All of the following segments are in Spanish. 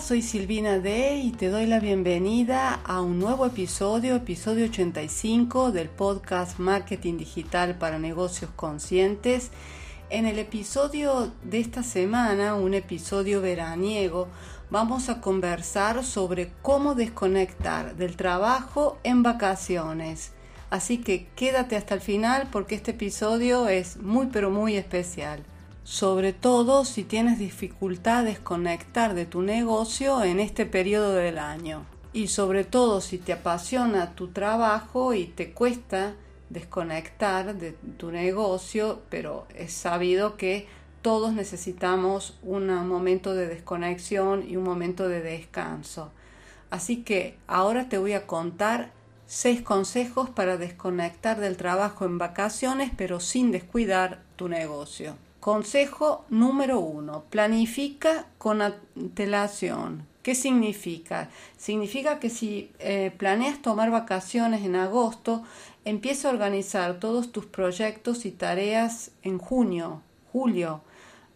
Soy Silvina D y te doy la bienvenida a un nuevo episodio, episodio 85 del podcast Marketing Digital para Negocios Conscientes. En el episodio de esta semana, un episodio veraniego, vamos a conversar sobre cómo desconectar del trabajo en vacaciones. Así que quédate hasta el final porque este episodio es muy pero muy especial sobre todo si tienes dificultades conectar de tu negocio en este periodo del año. Y sobre todo si te apasiona tu trabajo y te cuesta desconectar de tu negocio, pero es sabido que todos necesitamos un momento de desconexión y un momento de descanso. Así que ahora te voy a contar seis consejos para desconectar del trabajo en vacaciones, pero sin descuidar tu negocio. Consejo número uno, planifica con antelación. ¿Qué significa? Significa que si eh, planeas tomar vacaciones en agosto, empieza a organizar todos tus proyectos y tareas en junio, julio.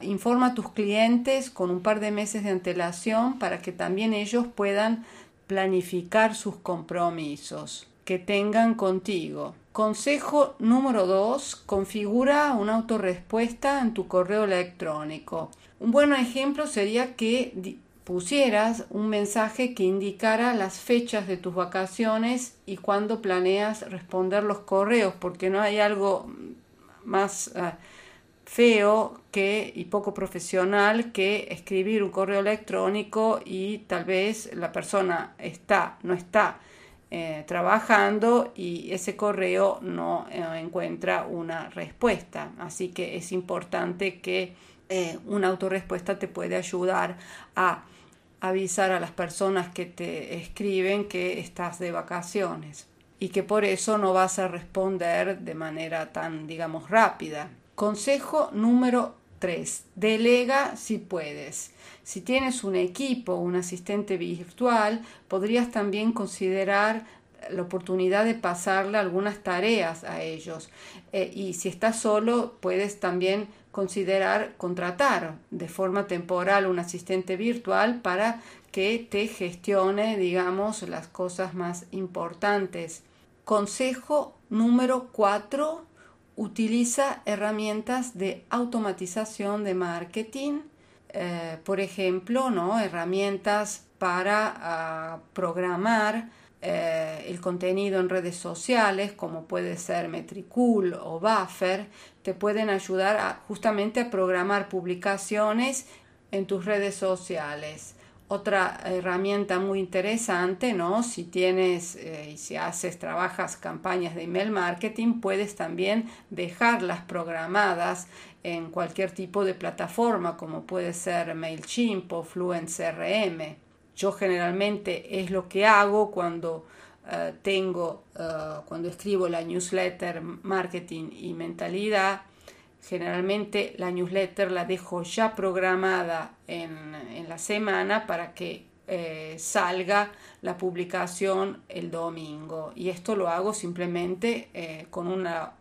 Informa a tus clientes con un par de meses de antelación para que también ellos puedan planificar sus compromisos que tengan contigo. Consejo número 2. Configura una autorrespuesta en tu correo electrónico. Un buen ejemplo sería que pusieras un mensaje que indicara las fechas de tus vacaciones y cuándo planeas responder los correos, porque no hay algo más eh, feo que y poco profesional que escribir un correo electrónico y tal vez la persona está, no está eh, trabajando y ese correo no eh, encuentra una respuesta. Así que es importante que eh, una autorrespuesta te puede ayudar a avisar a las personas que te escriben que estás de vacaciones y que por eso no vas a responder de manera tan, digamos, rápida. Consejo número 3. Delega si puedes. Si tienes un equipo, un asistente virtual, podrías también considerar la oportunidad de pasarle algunas tareas a ellos. Eh, y si estás solo, puedes también considerar contratar de forma temporal un asistente virtual para que te gestione, digamos, las cosas más importantes. Consejo número 4. Utiliza herramientas de automatización de marketing eh, por ejemplo, ¿no? herramientas para ah, programar eh, el contenido en redes sociales, como puede ser Metricool o Buffer, te pueden ayudar justamente a programar publicaciones en tus redes sociales. Otra herramienta muy interesante, ¿no? Si tienes eh, y si haces, trabajas campañas de email marketing, puedes también dejarlas programadas en cualquier tipo de plataforma, como puede ser MailChimp o Fluent CRM. Yo generalmente es lo que hago cuando eh, tengo, eh, cuando escribo la newsletter Marketing y Mentalidad Generalmente la newsletter la dejo ya programada en, la semana para que eh, salga la publicación el domingo. Y esto lo hago simplemente eh, con una,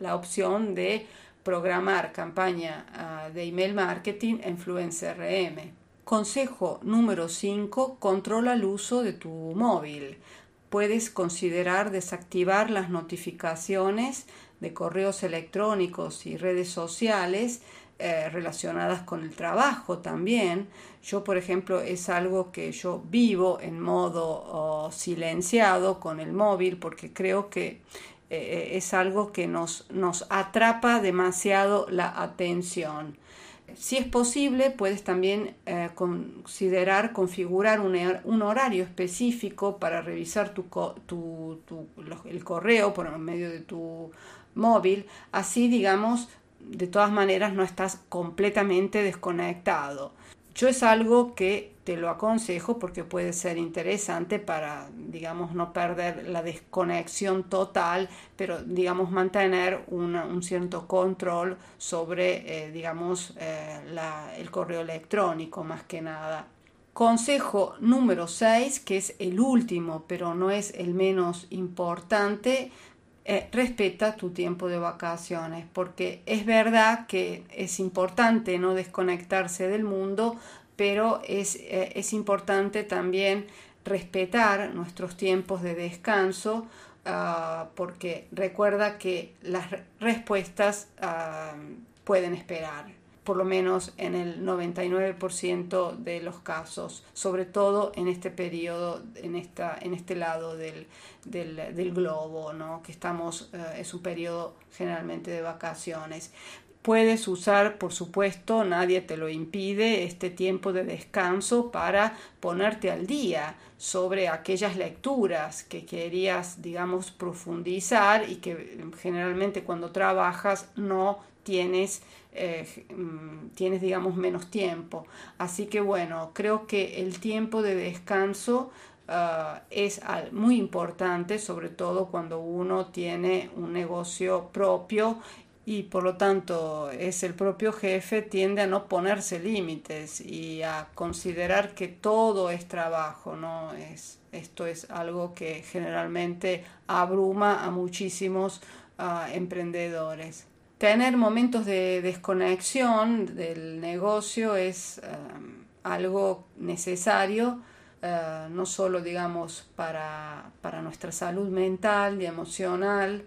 la opción de programar campaña ah, de email marketing en Fluent CRM. Consejo número 5. Controla el uso de tu móvil. Puedes considerar desactivar las notificaciones de correos electrónicos y redes sociales eh, relacionadas con el trabajo también. Yo, por ejemplo, es algo que yo vivo en modo silenciado con el móvil porque creo que eh, es algo que nos, nos atrapa demasiado la atención. Si es posible, puedes también eh, considerar configurar un, horario específico para revisar tu, el correo por medio de tu móvil, así digamos, de todas maneras no estás completamente desconectado. Yo es algo que te lo aconsejo porque puede ser interesante para, digamos, no perder la desconexión total, pero, digamos, mantener un cierto control sobre, eh, digamos, eh, el correo electrónico más que nada. Consejo número 6, que es el último, pero no es el menos importante, eh, respeta tu tiempo de vacaciones, porque es verdad que es importante no desconectarse del mundo, pero es, eh, es importante también respetar nuestros tiempos de descanso, ah, porque recuerda que las respuestas ah, pueden esperar por lo menos en el 99% de los casos, sobre todo en este periodo, en, esta, en este lado del, del, globo, ¿no? que estamos, eh, es un periodo generalmente de vacaciones. Puedes usar, por supuesto, nadie te lo impide, este tiempo de descanso para ponerte al día sobre aquellas lecturas que querías, digamos, profundizar y que generalmente cuando trabajas no tienes, eh, mm, tienes, digamos, menos tiempo. Así que bueno, creo que el tiempo de descanso ah, es muy importante, sobre todo cuando uno tiene un negocio propio y por lo tanto es el propio jefe, tiende a no ponerse límites y a considerar que todo es trabajo, ¿no? Es, esto es algo que generalmente abruma a muchísimos ah, emprendedores tener momentos de desconexión del negocio es eh, algo necesario, eh, no solo digamos para, nuestra salud mental y emocional,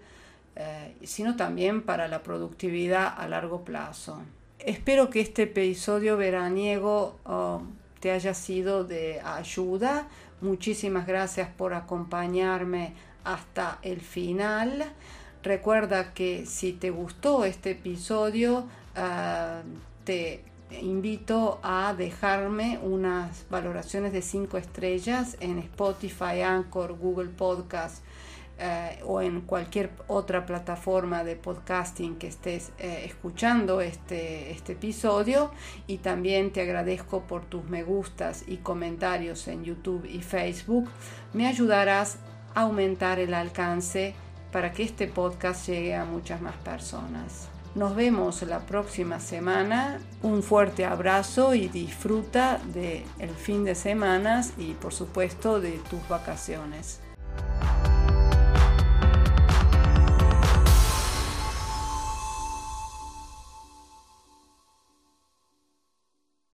eh, sino también para la productividad a largo plazo. Espero que este episodio veraniego oh, te haya sido de ayuda. Muchísimas gracias por acompañarme hasta el final. Recuerda que si te gustó este episodio, ah, te invito a dejarme unas valoraciones de 5 estrellas en Spotify, Anchor, Google Podcast eh, o en cualquier otra plataforma de podcasting que estés eh, escuchando este, este episodio. Y también te agradezco por tus me gustas y comentarios en YouTube y Facebook. Me ayudarás a aumentar el alcance para que este podcast llegue a muchas más personas. Nos vemos la próxima semana. Un fuerte abrazo y disfruta del el fin de semanas y por supuesto de tus vacaciones.